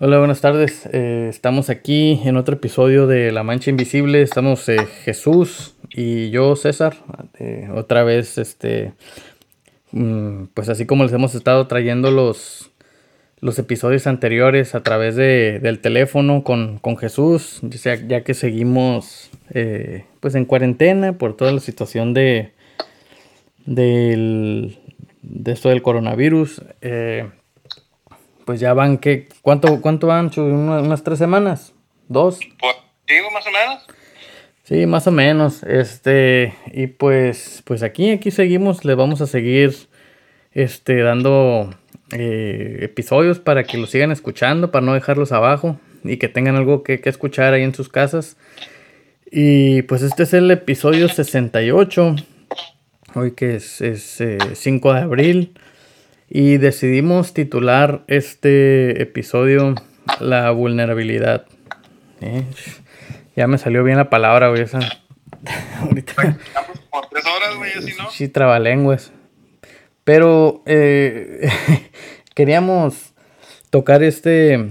Hola, buenas tardes. Eh, estamos aquí en otro episodio de La Mancha Invisible. Estamos eh, Jesús y yo, César. Eh, otra vez, este, mm, pues así como les hemos estado trayendo los, los episodios anteriores a través de, del teléfono con, con Jesús, ya, que seguimos pues en cuarentena por toda la situación de, del, de esto del coronavirus pues ya van, ¿qué? ¿Cuánto, cuánto van, ¿Unas, tres semanas? ¿Dos? Pues, digo, más o menos. Sí, más o menos. Este, y pues, pues aquí, aquí seguimos, le vamos a seguir, este, dando eh, episodios para que los sigan escuchando, para no dejarlos abajo y que tengan algo que, escuchar ahí en sus casas. Y pues este es el episodio 68, hoy que es, es 5 eh, de abril. Y decidimos titular este episodio La vulnerabilidad. Eh, ya me salió bien la palabra, güey. Esa. Ahorita. por tres horas, güey, así, ¿no? Sí, trabalenguas. Pero eh, queríamos tocar este.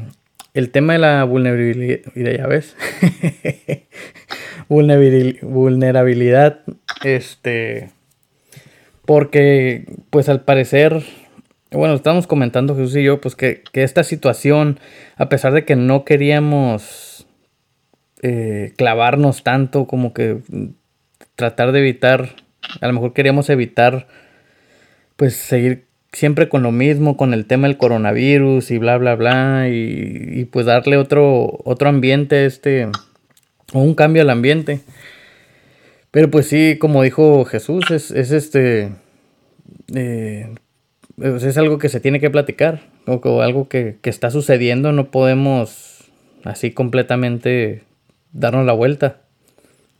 El tema de la vulnerabilidad. Ya ves. vulnerabilidad. Este. Porque, pues al parecer bueno, estamos comentando Jesús y yo, pues que, esta situación, a pesar de que no queríamos eh, clavarnos tanto, como que tratar de evitar, a lo mejor queríamos evitar, pues seguir siempre con lo mismo, con el tema del coronavirus y bla, bla, bla, y, pues darle otro, otro ambiente, este, o un cambio al ambiente. Pero pues sí, como dijo Jesús, es, es este, eh, pues, es algo que se tiene que platicar, o, algo que, está sucediendo, no podemos así completamente darnos la vuelta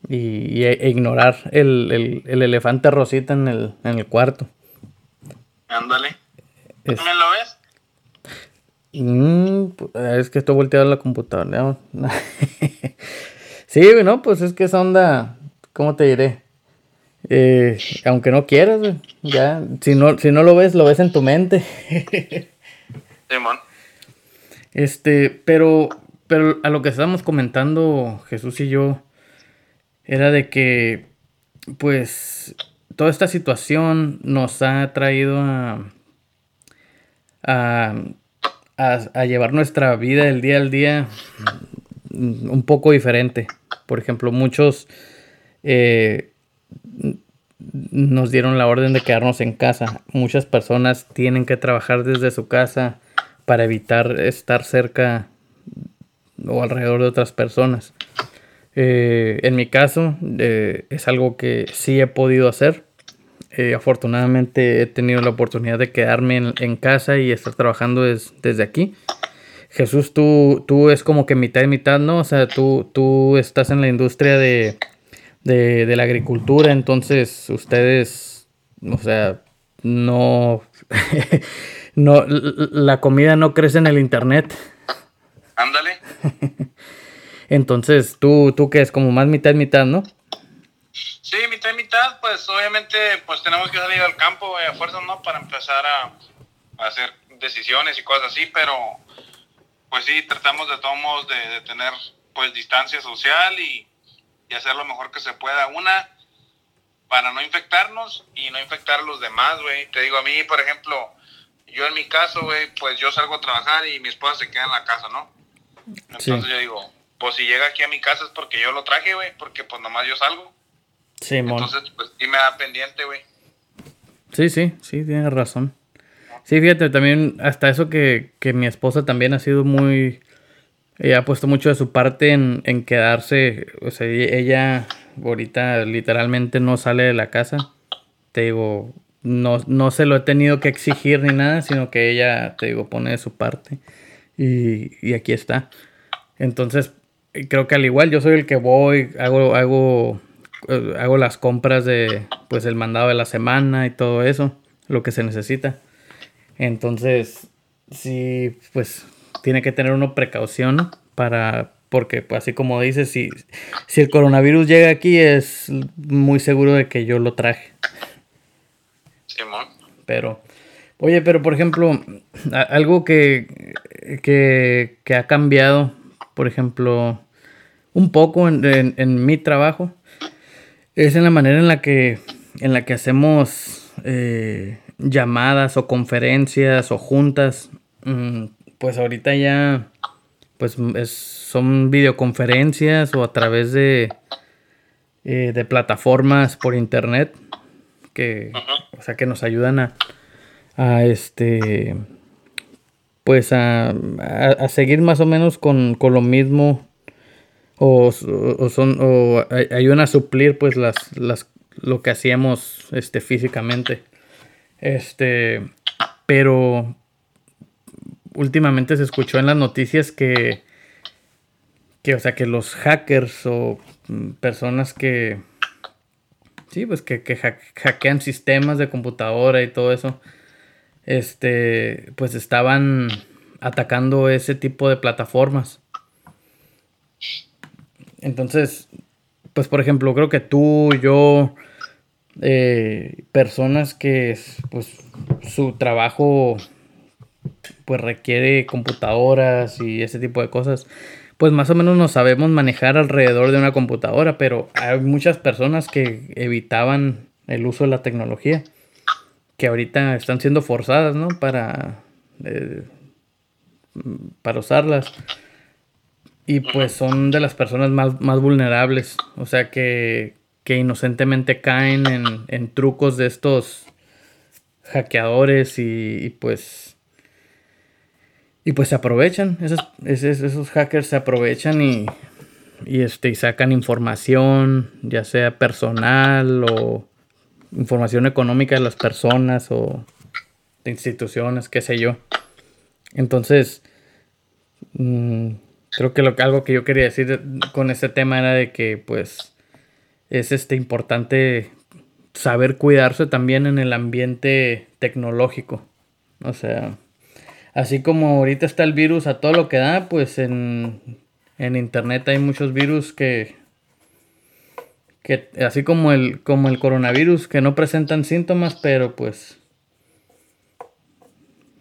y, e, ignorar el, elefante rosita en el, en el cuarto. Ándale. Es, ¿Me lo ves? Mm, es que estoy volteado la computadora. sí, no, pues es que esa onda, ¿cómo te diré? Eh, aunque no quieras, Ya, si no, si no lo ves, lo ves en tu mente. Este, pero, pero a lo que estábamos comentando Jesús y yo, era de que, pues, toda esta situación nos ha traído a, a, a, llevar nuestra vida el día al día un poco diferente. Por ejemplo, muchos eh, nos dieron la orden de quedarnos en casa. Muchas personas tienen que trabajar desde su casa para evitar estar cerca o alrededor de otras personas. Eh, en mi caso eh, es algo que sí he podido hacer. Eh, afortunadamente he tenido la oportunidad de quedarme en, casa y estar trabajando desde aquí. Jesús, tú, tú es como que mitad y mitad, ¿no? O sea, tú, tú estás en la industria de, de, la agricultura, entonces ustedes, o sea, no, no, la comida no crece en el internet. Ándale. entonces, tú, tú que es como más mitad mitad, ¿no? Sí, mitad mitad, pues obviamente pues tenemos que salir al campo a fuerzas, ¿no? Para empezar a, hacer decisiones y cosas así, pero pues sí, tratamos de todos modos de, de tener pues distancia social y, y hacer lo mejor que se pueda. Una, para no infectarnos y no infectar a los demás, güey. Te digo, a mí, por ejemplo, yo en mi caso, güey, pues yo salgo a trabajar y mi esposa se queda en la casa, ¿no? Entonces yo digo, pues si llega aquí a mi casa es porque yo lo traje, güey, porque pues nomás yo salgo. Sí, Entonces, pues sí me da pendiente, güey. Sí, sí, sí, tienes razón. Sí, fíjate, también hasta eso que, que mi esposa también ha sido muy ella ha puesto mucho de su parte en, quedarse, o sea, ella ahorita literalmente no sale de la casa. Te digo, no, no se lo he tenido que exigir ni nada, sino que ella, te digo, pone de su parte. Y, aquí está. Entonces, creo que al igual yo soy el que voy, hago, hago, hago las compras de, pues, el mandado de la semana y todo eso, lo que se necesita. Entonces, sí, pues tiene que tener una precaución para, porque pues, así como dices, si, si el coronavirus llega aquí es muy seguro de que yo lo traje. Simón. Pero, oye, pero por ejemplo, algo que que, que ha cambiado, por ejemplo, un poco en, en, mi trabajo, es en la manera en la que, en la que hacemos eh, llamadas o conferencias o juntas. Mm, pues ahorita ya pues son videoconferencias o a través de, eh, de plataformas por internet que, o sea, que nos ayudan a, a este pues a, a, seguir más o menos con, con lo mismo o, o, son o ayudan a suplir pues las, las lo que hacíamos este físicamente. Este pero últimamente se escuchó en las noticias que, que o sea, que los hackers o mm, personas que, sí, pues que, que hackean sistemas de computadora y todo eso, este, pues estaban atacando ese tipo de plataformas. Entonces, pues por ejemplo, creo que tú, yo, eh, personas que pues su trabajo pues requiere computadoras y ese tipo de cosas, pues más o menos nos sabemos manejar alrededor de una computadora, pero hay muchas personas que evitaban el uso de la tecnología, que ahorita están siendo forzadas, ¿no? Para, eh, para usarlas. Y pues son de las personas más, más vulnerables, o sea que, que inocentemente caen en, en trucos de estos hackeadores y pues y pues se aprovechan, esos, esos, hackers se aprovechan y, y, este, y sacan información, ya sea personal o información económica de las personas o de instituciones, qué sé yo. Entonces, mm, creo que lo, algo que yo quería decir con este tema era de que pues es este importante saber cuidarse también en el ambiente tecnológico. O sea, Así como ahorita está el virus a todo lo que da, pues en, internet hay muchos virus que, que así como el, como el coronavirus, que no presentan síntomas, pero pues,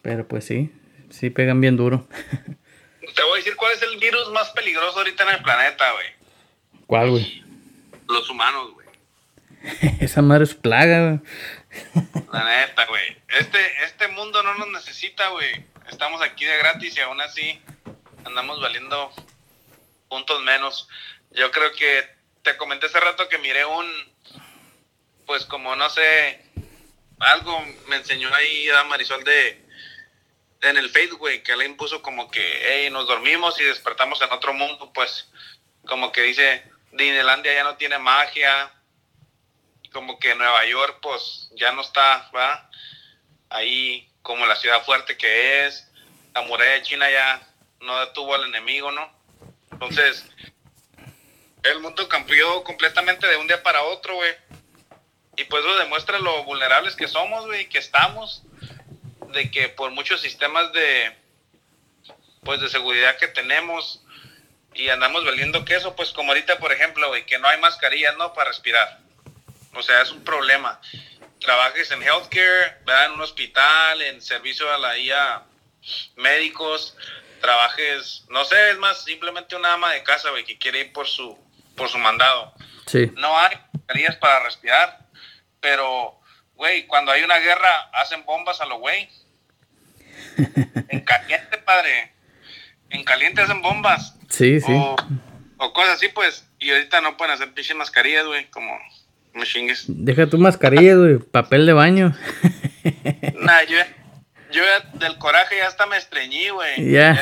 pero pues sí, sí pegan bien duro. Te voy a decir cuál es el virus más peligroso ahorita en el planeta, güey. ¿Cuál, güey? Los humanos, güey. Esa madre es plaga, güey. La neta, güey. Este, este mundo no nos necesita, güey estamos aquí de gratis y aún así andamos valiendo puntos menos. Yo creo que te comenté hace rato que miré un, pues como no sé, algo me enseñó ahí a Marisol de, en el Facebook, que le impuso como que, hey, nos dormimos y despertamos en otro mundo, pues como que dice, Disneylandia ya no tiene magia, como que Nueva York, pues ya no está, ¿va? Ahí como la ciudad fuerte que es, la muralla de China ya no detuvo al enemigo, ¿no? Entonces, el mundo cambió completamente de un día para otro, güey. Y pues eso demuestra lo vulnerables que somos, güey, que estamos, de que por muchos sistemas de, pues de seguridad que tenemos y andamos valiendo queso, pues como ahorita, por ejemplo, güey, que no hay mascarillas, ¿no? Para respirar. O sea, es un problema trabajes en healthcare, ¿verdad? en un hospital, en servicio a la IA, médicos, trabajes, no sé, es más, simplemente una ama de casa, güey, que quiere ir por su, por su mandado. Sí. No hay mascarillas para respirar, pero, güey, cuando hay una guerra, hacen bombas a lo güey. en caliente, padre. En caliente hacen bombas. Sí, sí. O, o cosas así, pues, y ahorita no pueden hacer pinche mascarillas, güey, como chingues. Deja tu mascarilla, güey. Papel de baño. nah, yo, yo del coraje ya hasta me estreñí, güey. Ya.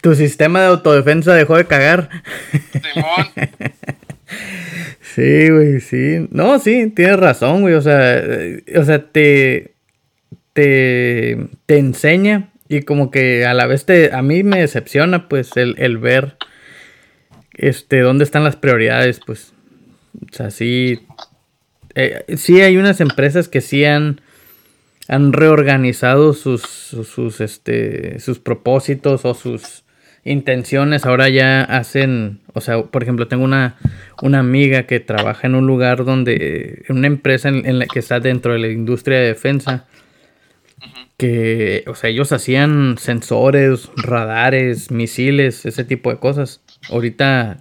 Tu sistema de autodefensa dejó de cagar. Simón. Sí, güey, sí. No, sí, tienes razón, güey. O sea, eh, o sea, te, te, te enseña y como que a la vez te, a mí me decepciona, pues, el, el ver, este, dónde están las prioridades, pues. O sea, sí. Eh, sí hay unas empresas que sí han, han reorganizado sus, sus, este, sus propósitos o sus intenciones. Ahora ya hacen, o sea, por ejemplo, tengo una, una amiga que trabaja en un lugar donde, una empresa en, la que está dentro de la industria de defensa. que, o sea, ellos hacían sensores, radares, misiles, ese tipo de cosas. Ahorita,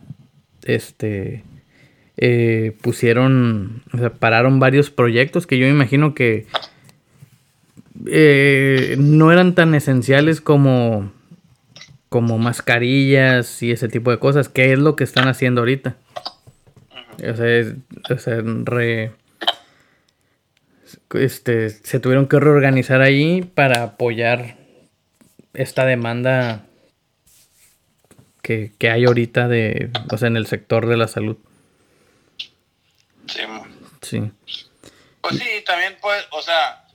este, eh, pusieron, o sea, pararon varios proyectos que yo me imagino que eh, no eran tan esenciales como, como mascarillas y ese tipo de cosas, ¿Qué es lo que están haciendo ahorita. O sea, o sea re, este, se tuvieron que reorganizar ahí para apoyar esta demanda que, hay ahorita de, o sea, en el sector de la salud. Sí. Pues sí, también pues, o sea,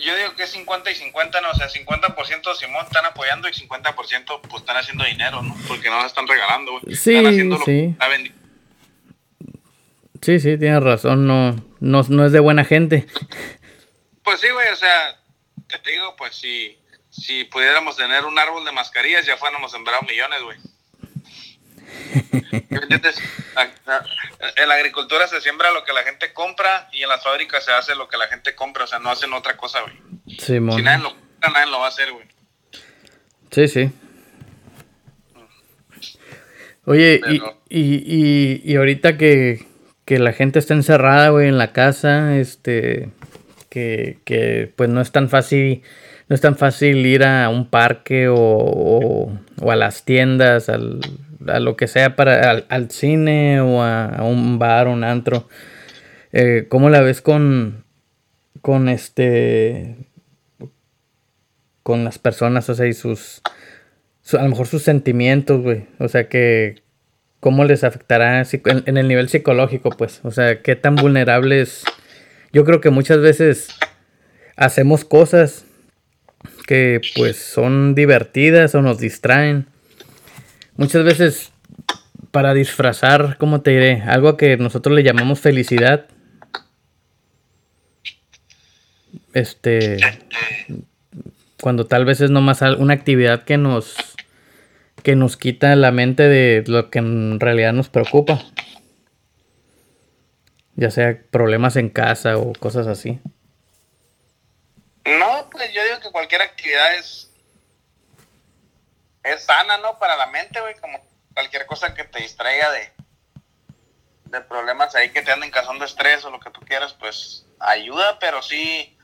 yo digo que es 50 y 50, no, o sea, 50% Simón están apoyando y 50% pues están haciendo dinero, ¿no? Porque no la están regalando, güey. Sí, están haciendo sí. Sí, sí, tienes razón, no, no, no es de buena gente. Pues sí, güey, o sea, te digo, pues si, si pudiéramos tener un árbol de mascarillas, ya fuéramos sembrados millones, güey. En la agricultura se siembra lo que la gente compra y en las fábricas se hace lo que la gente compra, o sea, no hacen otra cosa, güey. si nadie lo compra, nadie lo va a hacer, güey. Sí, sí. Oye, y, y, y, ahorita que, que la gente está encerrada, güey, en la casa, este, que, que pues no es tan fácil, no es tan fácil ir a un parque o, o, a las tiendas, al, a lo que sea, para al, cine o a, un bar, un antro. Eh, ¿Cómo la ves con, con este, con las personas, o sea, y sus, a lo mejor sus sentimientos, güey, o sea, que cómo les afectará en, el nivel psicológico, pues. O sea, qué tan vulnerables. Yo creo que muchas veces hacemos cosas que pues son divertidas o nos distraen. Muchas veces para disfrazar, ¿cómo te diré? Algo que nosotros le llamamos felicidad. Este cuando tal vez es nomás una actividad que nos que nos quita la mente de lo que en realidad nos preocupa. Ya sea problemas en casa o cosas así. No, pues yo digo que cualquier actividad es, es sana, ¿no? Para la mente, güey, como cualquier cosa que te distraiga de, de problemas ahí que te anden causando estrés o lo que tú quieras, pues ayuda, pero sí,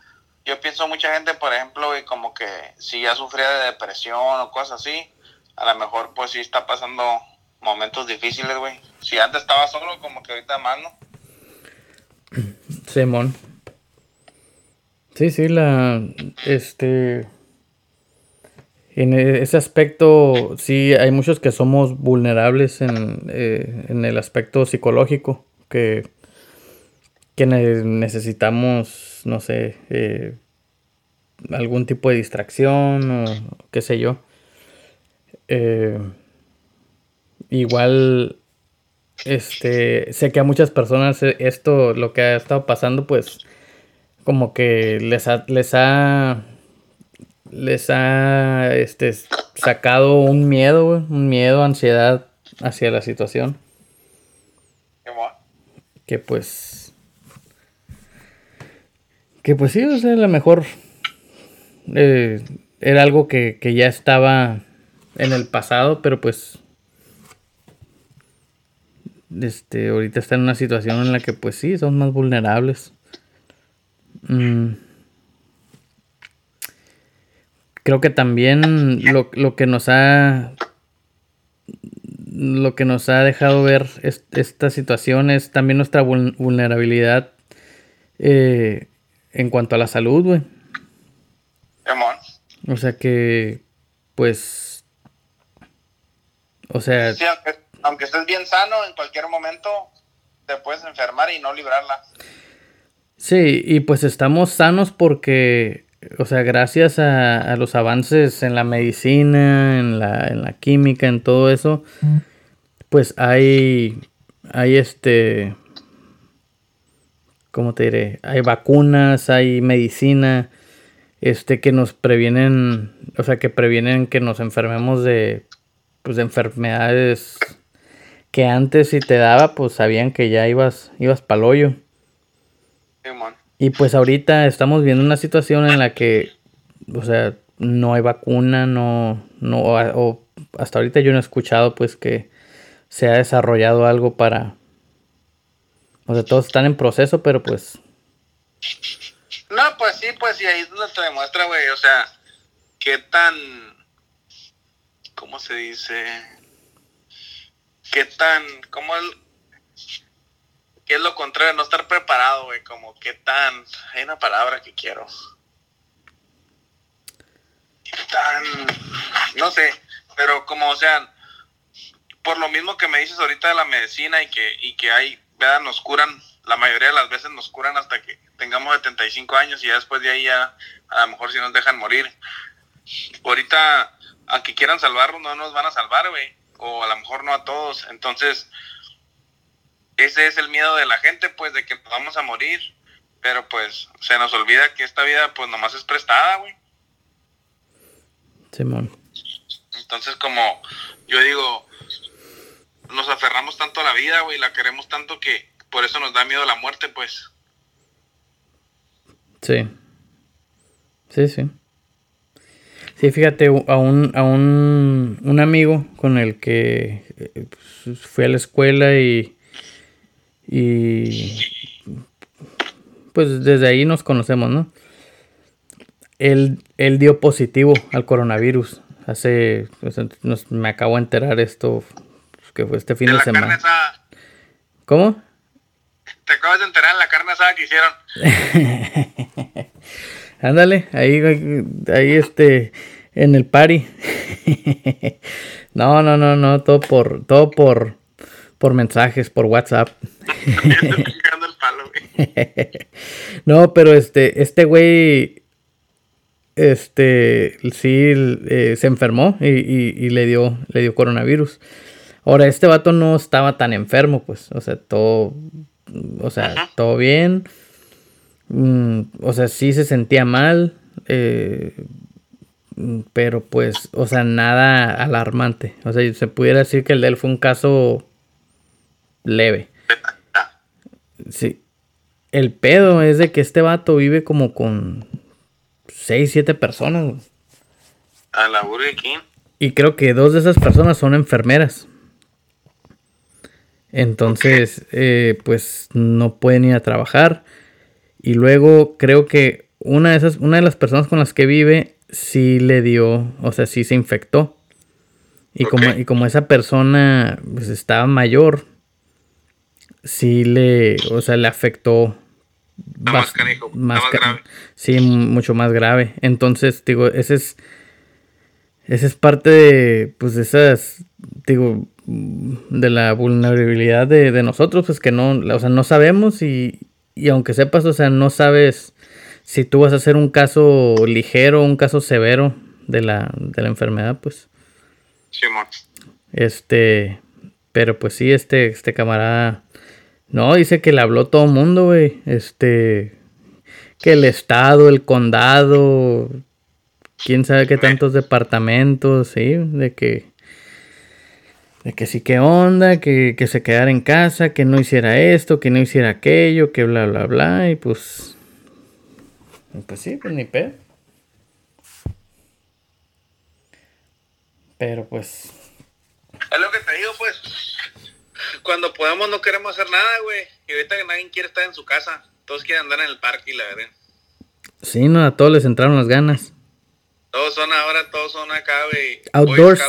yo pienso mucha gente, por ejemplo, güey, como que si ya sufría de depresión o cosas así, a lo mejor pues sí está pasando momentos difíciles, güey. Si antes estaba solo, como que ahorita más, ¿no? Simón. Sí, sí, la. Este. En e, ese aspecto, sí, hay muchos que somos vulnerables en, eh, en el aspecto psicológico, que, que necesitamos, no sé, eh, algún tipo de distracción o qué sé yo. Eh, igual, este, sé que a muchas personas e, esto, lo que ha estado pasando, pues, como que les ha, les ha, les ha, este, sacado un miedo, un miedo, ansiedad hacia la situación. Que pues, que pues sí, o sea, a lo mejor eh, era algo que, que ya estaba en el pasado, pero pues este ahorita está en una situación en la que pues sí, son más vulnerables. Mm. Creo que también lo, que nos ha lo que nos ha dejado ver esta situación es también nuestra vulnerabilidad eh, en cuanto a la salud, güey. O sea que, pues, o sea... aunque, estés bien sano, en cualquier momento te puedes enfermar y no librarla. Sí, y pues estamos sanos porque, o sea, gracias a, los avances en la medicina, en la, en la química, en todo eso, pues hay, hay este, ¿cómo te diré? Hay vacunas, hay medicina, este, que nos previenen, o sea, que previenen que nos enfermemos de pues de enfermedades que antes si te daba, pues sabían que ya ibas, ibas pa'l hoyo. Y pues ahorita estamos viendo una situación en la que o sea, no hay vacuna, no, no, o hasta ahorita yo no he escuchado pues que se ha desarrollado algo para, o sea, todos están en proceso, pero pues... No, pues sí, pues sí, ahí es donde te demuestra, güey, o sea, qué tan, ¿cómo se dice? Qué tan, cómo qué es lo contrario, no estar preparado, güey, como qué tan, hay una palabra que quiero. Tan, no sé, pero como, o sea, por lo mismo que me dices ahorita de la medicina y que, y que hay, vean, nos curan, la mayoría de las veces nos curan hasta que tengamos 75 años y ya después de ahí ya a lo mejor si nos dejan morir. Ahorita, aunque quieran salvarnos, no nos van a salvar, güey. O a lo mejor no a todos. Entonces, ese es el miedo de la gente, pues, de que nos vamos a morir. Pero pues se nos olvida que esta vida, pues, nomás es prestada, güey. Simón. Entonces, como yo digo, nos aferramos tanto a la vida, güey, la queremos tanto que por eso nos da miedo la muerte, pues. Sí. Sí, sí. Sí, fíjate, a un, a un, un amigo con el que eh, pues, fui a la escuela y, y pues desde ahí nos conocemos, ¿no? Él, él dio positivo al coronavirus. Hace, pues, me acabo de enterar esto, que fue este fin de, semana. ¿Cómo? Te acabas de enterar en la carne asada que hicieron. Ándale, ahí, ahí este, en el party. no, no, no, no, todo por, todo por, por mensajes, por WhatsApp. no, pero este, este güey este, sí, eh, se enfermó y, le, dio, le dio coronavirus. Ahora, este vato no estaba tan enfermo, pues, o sea, todo, o sea, todo bien. Mm, o sea, sí se sentía mal, eh, pero pues, o sea, nada alarmante. O sea, se pudiera decir que el de él fue un caso leve. Sí. El pedo es de que este vato vive como con 6, 7 personas. A la Burger Y creo que dos de esas personas son enfermeras. Entonces, eh, pues no pueden ir a trabajar. Y luego creo que una de esas, una de las personas con las que vive sí le dio, o sea, sí se infectó. Y, como, y como esa persona pues, estaba mayor, sí le, o sea, le afectó más, más, grave. Sí, mucho más grave. Entonces, digo, ese es. Ese es parte de. Pues de esas. Digo. De la vulnerabilidad de, nosotros. Pues que no. O sea, no sabemos y. Y aunque sepas, o sea, no sabes si tú vas a hacer un caso ligero, un caso severo de la, de la enfermedad, pues. Sí, Este. Pero pues sí, este, este camarada no, dice que le habló todo el mundo, güey. Este. Que el estado, el condado. Quién sabe qué tantos departamentos, sí. De que. De que sí, qué onda, que, que se quedara en casa, que no hiciera esto, que no hiciera aquello, que bla, bla, bla. Y pues. Pues sí, pues ni pedo. Pero pues. Es lo que te digo, pues cuando podemos no queremos hacer nada, güey. Y ahorita que nadie quiere estar en su casa. Todos quieren andar en el parque y la verdad. Sí, no, a todos les entraron las ganas. Todos son ahora, todos son acá, güey. Outdoors.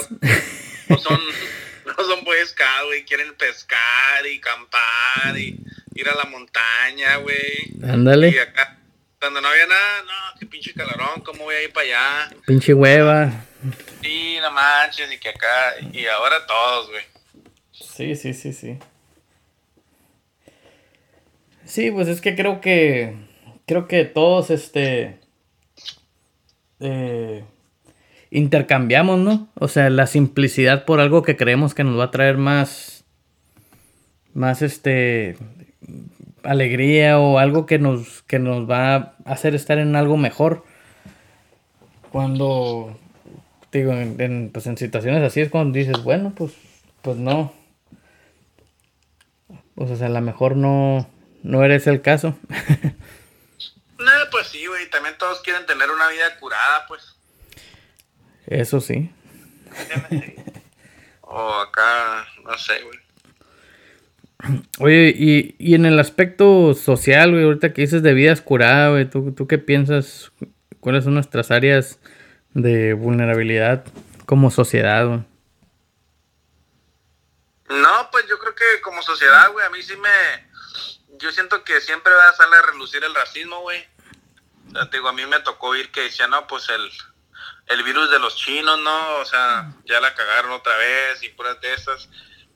No son, no son Boy güey. Quieren pescar y campar y ir a la montaña, güey. Ándale. Y acá, cuando no había nada, no, qué pinche calorón, ¿cómo voy a ir para allá? Pinche hueva. Sí, no manches, y que acá, y ahora todos, güey. Sí, sí, sí, sí. Sí, pues es que creo que. Creo que todos este. Eh, intercambiamos, ¿no? O sea, la simplicidad por algo que creemos que nos va a traer más. Más este. alegría o algo que nos. que nos va a hacer estar en algo mejor. Cuando. Digo, en, pues en situaciones así es cuando dices, bueno, pues. Pues no pues, o sea, a lo mejor no, no eres el caso. no, pues sí, güey. También todos quieren tener una vida curada, pues. Eso sí. o acá, no sé, güey. Oye, y, y, en el aspecto social, güey, ahorita que dices de vidas curadas, güey, ¿tú, ¿tú qué piensas? ¿Cuáles son nuestras áreas de vulnerabilidad como sociedad, güey? No, pues yo creo que como sociedad, güey, a mí sí me... Yo siento que siempre va a salir a relucir el racismo, güey. Digo, a mí me tocó oír que decía, no, pues el, el virus de los chinos, ¿no? O sea, ya la cagaron otra vez y puras de esas.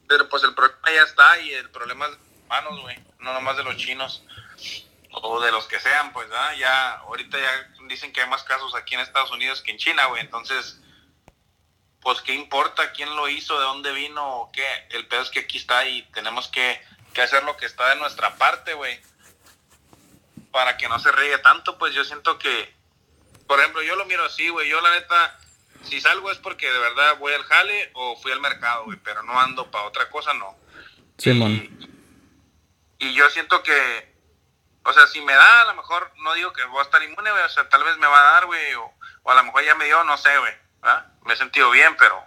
Pero pues el problema ya está y el problema es humanos, güey, no nomás de los chinos o de los que sean, pues, ¿ah? Ya, ahorita ya dicen que hay más casos aquí en Estados Unidos que en China, güey, entonces, pues, ¿qué importa quién lo hizo, de dónde vino o qué? El pedo es que aquí está y tenemos que, que hacer lo que está de nuestra parte, güey, para que no se riegue tanto, pues yo siento que, por ejemplo, yo lo miro así, güey, yo la neta, si salgo es porque de verdad voy al jale o fui al mercado, güey, pero no ando para otra cosa, no. Sí, y, y yo siento que o sea, si me da, a lo mejor no digo que voy a estar inmune, güey. O sea, tal vez me va a dar, güey. O, a lo mejor ya me dio, no sé, güey. Me he sentido bien, pero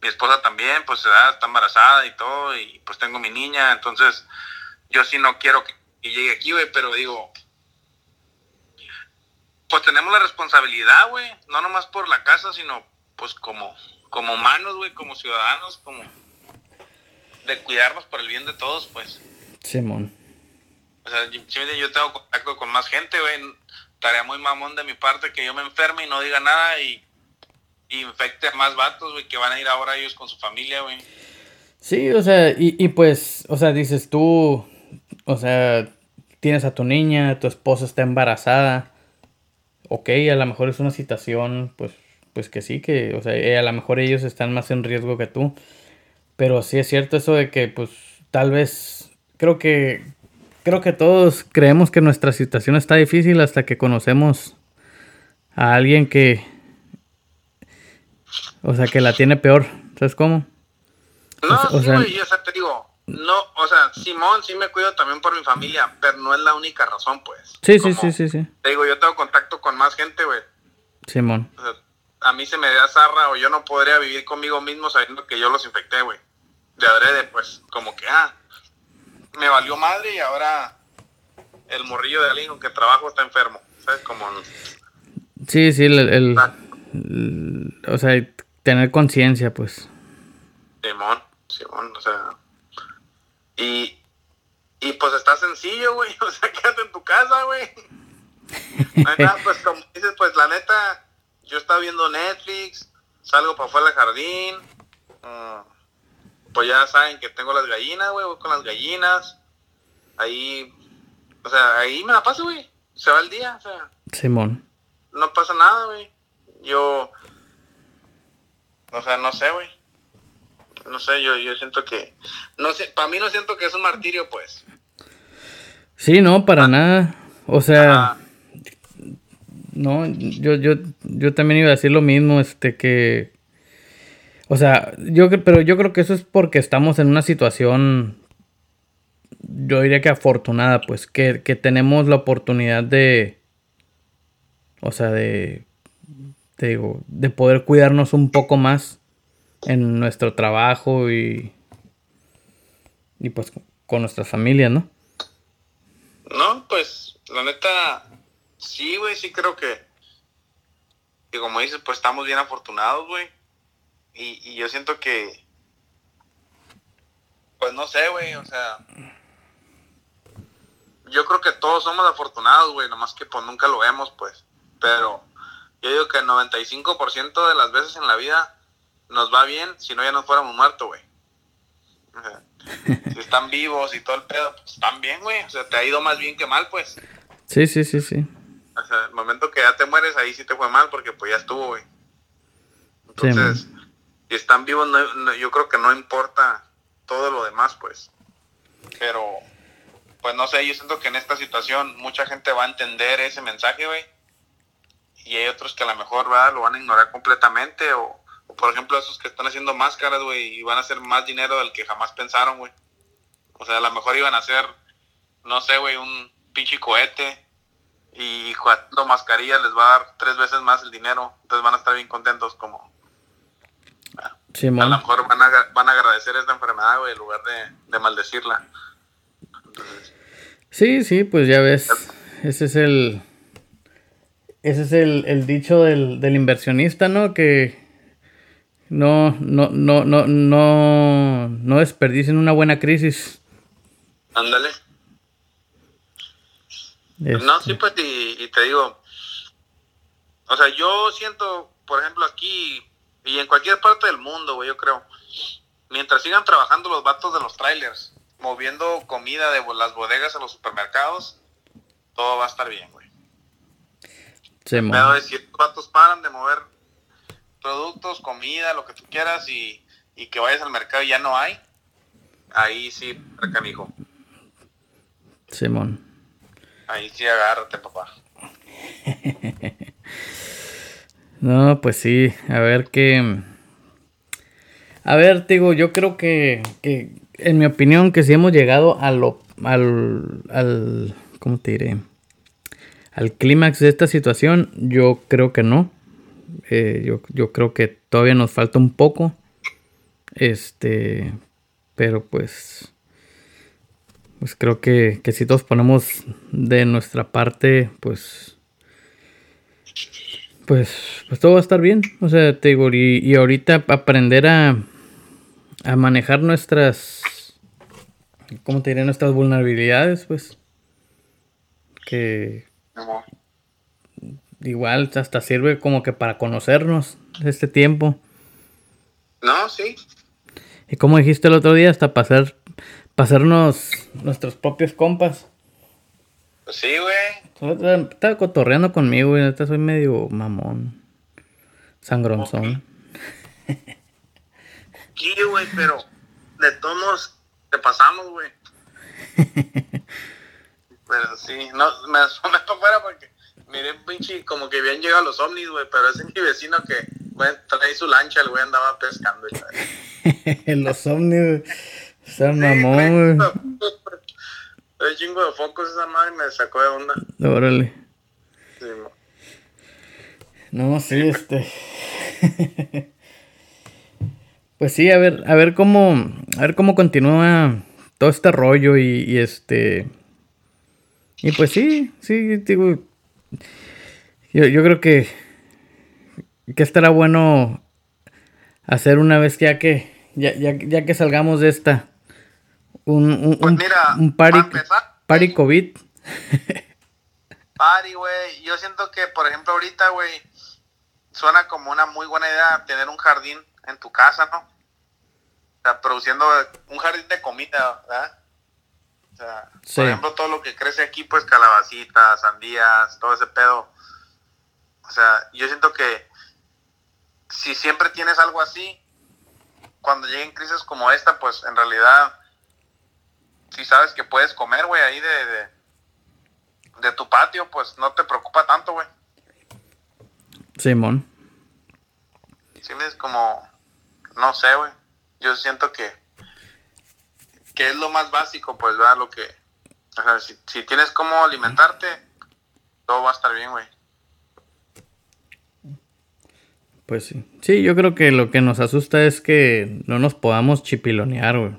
mi esposa también, pues, está embarazada y todo. Y pues tengo mi niña. Entonces, yo sí no quiero que, llegue aquí, güey. Pero digo, pues tenemos la responsabilidad, güey. No nomás por la casa, sino pues como, como humanos, güey. Como ciudadanos, como de cuidarnos por el bien de todos, pues. Simón. O sea, yo tengo contacto con más gente, güey. Tarea muy mamón de mi parte que yo me enferme y no diga nada y, infecte a más vatos, güey, que van a ir ahora ellos con su familia, güey. Sí, o sea, y, y pues, o sea, dices tú, o sea, tienes a tu niña, tu esposa está embarazada. Ok, a lo mejor es una situación, pues, pues que sí, que, o sea, eh, a lo mejor ellos están más en riesgo que tú. Pero sí es cierto eso de que, pues, tal vez, creo que creo que todos creemos que nuestra situación está difícil hasta que conocemos a alguien que, o sea, que la tiene peor. ¿Sabes cómo? No, o sí, güey, o sea, te digo, no, o sea, Simón sí me cuido también por mi familia, pero no es la única razón, pues. Sí, sí, sí, sí, sí. Te digo, yo tengo contacto con más gente, güey. Simón. O sea, a mí se me da zarra o yo no podría vivir conmigo mismo sabiendo que yo los infecté, güey. De adrede, pues, como que, ah, me valió madre y ahora el morrillo de alguien con que trabajo está enfermo. ¿Sabes? Como. Sí, sí, el. O sea, tener conciencia, pues. Simón, Simón, o sea. Y. Y pues está sencillo, güey. O sea, quédate en tu casa, güey. nada, pues como dices, pues la neta, yo estaba viendo Netflix, salgo para afuera del jardín. Uh, pues ya saben que tengo las gallinas, güey, voy con las gallinas. Ahí, o sea, ahí me la paso, güey. Se va el día, o sea. Simón. No pasa nada, güey. Yo, o sea, no sé, güey. No sé, yo, yo siento que, no sé, para mí no siento que es un martirio, pues. Sí, no, para ah. nada. O sea, no, yo, yo, yo también iba a decir lo mismo, este, que o sea, yo pero yo creo que eso es porque estamos en una situación, yo diría que afortunada, pues, que, tenemos la oportunidad de, o sea, de, te digo, de poder cuidarnos un poco más en nuestro trabajo y, y pues con nuestras familias, ¿no? No, pues, la neta, sí, güey, sí creo que, que como dices, pues estamos bien afortunados, güey y, yo siento que, pues no sé, güey, o sea, yo creo que todos somos afortunados, güey, nomás que pues nunca lo vemos, pues. Pero yo digo que el 95% de las veces en la vida nos va bien, si no ya nos fuéramos muertos, güey. O sea, si están vivos y todo el pedo, pues están bien, güey. O sea, te ha ido más bien que mal, pues. Sí, sí, sí, sí. O sea, el momento que ya te mueres, ahí sí te fue mal porque pues ya estuvo, güey. Entonces, y están vivos, yo creo que no importa todo lo demás, pues. Pero, pues no sé, yo siento que en esta situación mucha gente va a entender ese mensaje, güey. Y hay otros que a lo mejor ¿verdad? lo van a ignorar completamente. O, por ejemplo, esos que están haciendo máscaras, güey, y van a hacer más dinero del que jamás pensaron, güey. O sea, a lo mejor iban a hacer, no sé, güey, un pinche cohete. y cuando mascarilla les va a dar tres veces más el dinero, entonces van a estar bien contentos como... Sí, a lo mejor van a, van a agradecer esta enfermedad, güey, en lugar de, de maldecirla. sí, sí, pues ya ves, ese es el... Ese es el, el dicho del, del inversionista, ¿no? Que no, no, no, no, no, no desperdicien una buena crisis. Ándale. No, sí, pues, y, te digo, o sea, yo siento, por ejemplo, aquí y en cualquier parte del mundo, güey, yo creo, mientras sigan trabajando los vatos de los trailers, moviendo comida de las bodegas a los supermercados, todo va a estar bien. Sí, Pero si los vatos paran de mover productos, comida, lo que tú quieras y, y que vayas al mercado y ya no hay, ahí sí, recanijo. Simón. Ahí sí agárrate, papá. no, pues sí, a ver qué... A ver, digo, yo creo que, que, en mi opinión, que si hemos llegado a lo, al, al, ¿cómo te diré? Al clímax de esta situación, yo creo que no. Eh, yo, yo creo que todavía nos falta un poco. Este, pero pues pues creo que, si todos ponemos de nuestra parte, pues, pues, pues todo va a estar bien. O sea, te digo, y, ahorita aprender a, a manejar nuestras, ¿cómo te diré? Nuestras vulnerabilidades, pues, que igual hasta sirve como que para conocernos este tiempo. No, sí. Y como dijiste el otro día, hasta pasar pasarnos nuestros propios compas. Pues sí, güey. Estaba cotorreando conmigo, güey. Ahorita soy medio mamón. Sangronzón. Sí, güey, pero de todos te pasamos, güey. pero sí, no, me asomé para afuera porque miré pinche como que habían llegado los ovnis, güey, pero ese es mi vecino que güey, trae su lancha, el güey andaba pescando. los ovnis, güey. Está mamón, güey. El chingo de focos esa madre me sacó de onda. Órale. Sí, no, sí, este. pues sí, a ver, a ver cómo. A ver cómo continúa todo este rollo y, y este. Y pues sí, sí, digo. Yo, yo creo que. Que estará bueno hacer una vez que ya que. Ya, ya, ya que salgamos de esta un, un, pues mira, un party, party COVID. Party, güey. Yo siento que, por ejemplo, ahorita, güey, suena como una muy buena idea tener un jardín en tu casa, ¿no? O sea, produciendo un jardín de comida, ¿verdad? O sea, por ejemplo, todo lo que crece aquí, pues calabacitas, sandías, todo ese pedo. O sea, yo siento que si siempre tienes algo así, cuando lleguen crisis como esta, pues en realidad si sabes que puedes comer, güey, ahí de, de, tu patio, pues no te preocupa tanto, güey. Simón. Sí, es como, no sé, güey. Yo siento que, que es lo más básico, pues, ¿verdad? Lo que, o sea, si, si tienes cómo alimentarte, todo va a estar bien, güey. Pues sí. Sí, yo creo que lo que nos asusta es que no nos podamos chipilonear, güey.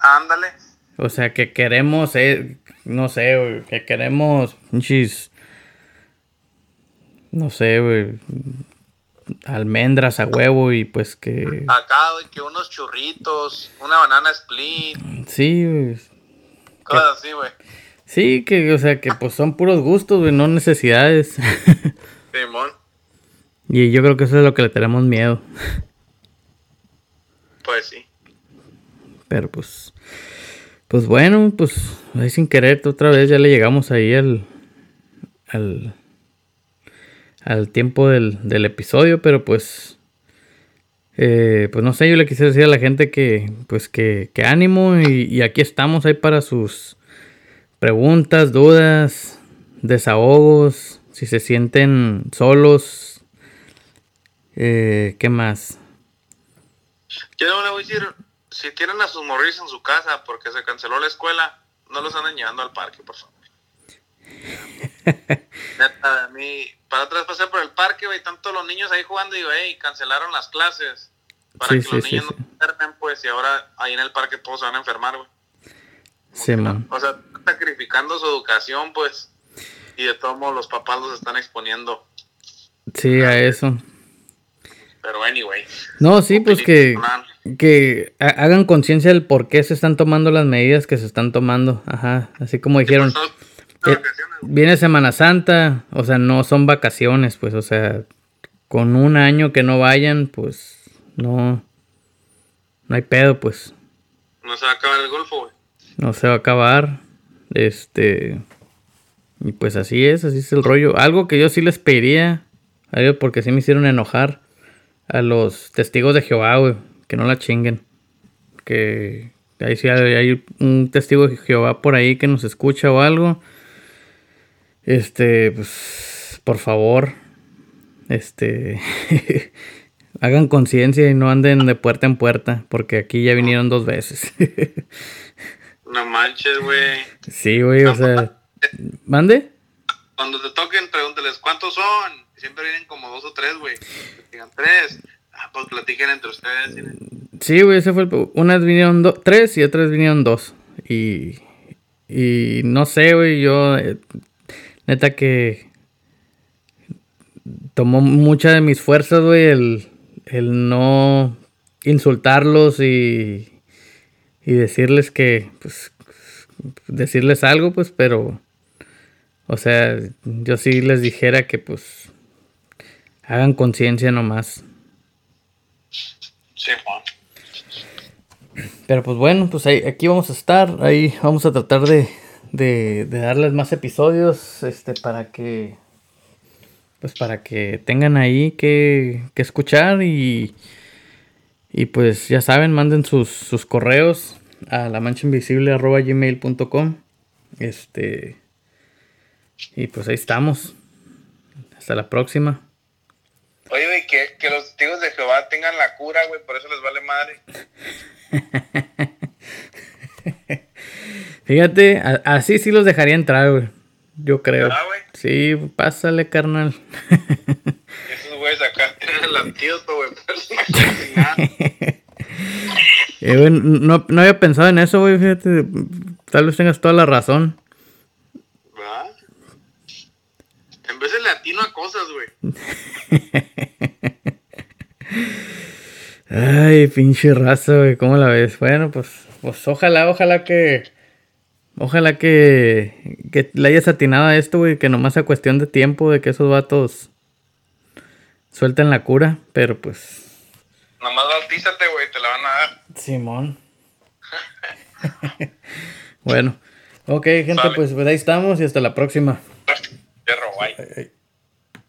Ándale. O sea, que queremos, eh, no sé, que queremos, chis, no sé, güey, almendras a huevo y pues que... Acá, güey, que unos churritos, una banana split. Sí, güey. Cosas así, güey. Sí, que, o sea, que pues son puros gustos, güey, no necesidades. Simón. y yo creo que eso es lo que le tenemos miedo. Pues sí. Pero pues... Pues bueno, pues ahí sin querer otra vez ya le llegamos ahí al, al, al tiempo del, del episodio, pero pues, eh, pues no sé, yo le quisiera decir a la gente que, pues que, que ánimo y, y, aquí estamos ahí para sus preguntas, dudas, desahogos, si se sienten solos, eh, ¿qué más? Yo no le voy a decir si tienen a sus morris en su casa porque se canceló la escuela, no los anden llevando al parque, por favor. Neta, a mí, para atrás pasé por el parque, güey, tanto los niños ahí jugando, y digo, hey, cancelaron las clases para que los niños no se enfermen, pues, y ahora ahí en el parque todos se van a enfermar, güey. Sí, man. O sea, sacrificando su educación, pues, y de todos modos los papás los están exponiendo. Sí, a eso. Pero anyway. No, sí, pues que, que hagan conciencia del por qué se están tomando las medidas que se están tomando. Ajá, así como dijeron. Eh, viene Semana Santa, o sea, no son vacaciones, pues, o sea, con un año que no vayan, pues, no, no hay pedo, pues. No se va a acabar el golfo, güey. No se va a acabar, este, y pues así es, así es el rollo. Algo que yo sí les pediría, porque sí me hicieron enojar a los testigos de Jehová, güey, que no la chinguen. Que ahí sí hay, un testigo de Jehová por ahí que nos escucha o algo. Este, pues, por favor, este, hagan conciencia y no anden de puerta en puerta, porque aquí ya vinieron dos veces. no manches, güey. Sí, güey, o sea, ¿mande? Cuando te toquen, pregúntales, ¿cuántos son? Siempre vienen como dos o tres, güey. Digan tres. Ah, pues platiquen entre ustedes. Sí, güey, ese fue el... Unas vinieron tres y otras vinieron dos. Y... Y no sé, güey, yo... Neta que... Tomó mucha de mis fuerzas, güey, el, el no insultarlos y... Y decirles que... Pues, decirles algo, pues, pero... O sea, yo sí les dijera que, pues Hagan conciencia nomás. Sí, Juan. Pero pues bueno, pues ahí, aquí vamos a estar. Ahí vamos a tratar de, de, darles más episodios. Este, para que. Pues para que tengan ahí que, que escuchar. Y. Y pues ya saben, manden sus, sus correos a la mancha invisible gmail.com. Este. Y pues ahí estamos. Hasta la próxima. Oye, güey, que, que los testigos de Jehová tengan la cura, güey, por eso les vale madre. Fíjate, así sí los dejaría entrar, güey. Yo creo. Güey. Sí, pásale, carnal. Esos güeyes acá tienen el antídoto, güey. eh, güey no, no había pensado en eso, güey, fíjate. Tal vez tengas toda la razón. ¿Va? En vez de latino a cosas, güey. Ay, pinche raza, güey, ¿cómo la ves? Bueno, pues, pues ojalá, ojalá que. Ojalá que, que le hayas atinado a esto, güey, que nomás sea cuestión de tiempo de que esos vatos suelten la cura, pero pues. Nomás bautízate, güey, te la van a dar. Simón. bueno, ok, gente, pues, pues ahí estamos y hasta la próxima. Perro, guay.